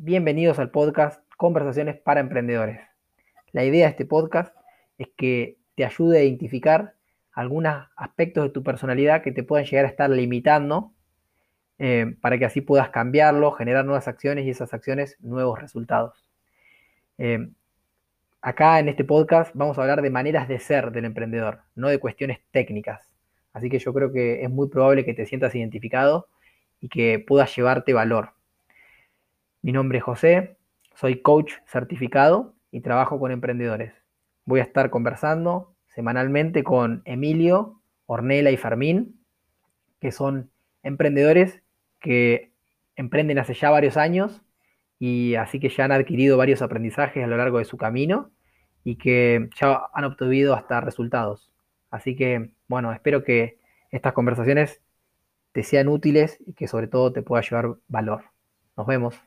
bienvenidos al podcast Conversaciones para Emprendedores. La idea de este podcast es que te ayude a identificar algunos aspectos de tu personalidad que te puedan llegar a estar limitando eh, para que así puedas cambiarlo, generar nuevas acciones y esas acciones nuevos resultados. Eh, acá en este podcast vamos a hablar de maneras de ser del emprendedor, no de cuestiones técnicas. Así que yo creo que es muy probable que te sientas identificado y que puedas llevarte valor. Mi nombre es José, soy coach certificado y trabajo con emprendedores. Voy a estar conversando semanalmente con Emilio, Ornella y Fermín, que son emprendedores que emprenden hace ya varios años y así que ya han adquirido varios aprendizajes a lo largo de su camino y que ya han obtenido hasta resultados. Así que, bueno, espero que estas conversaciones te sean útiles y que sobre todo te pueda llevar valor. Nos vemos.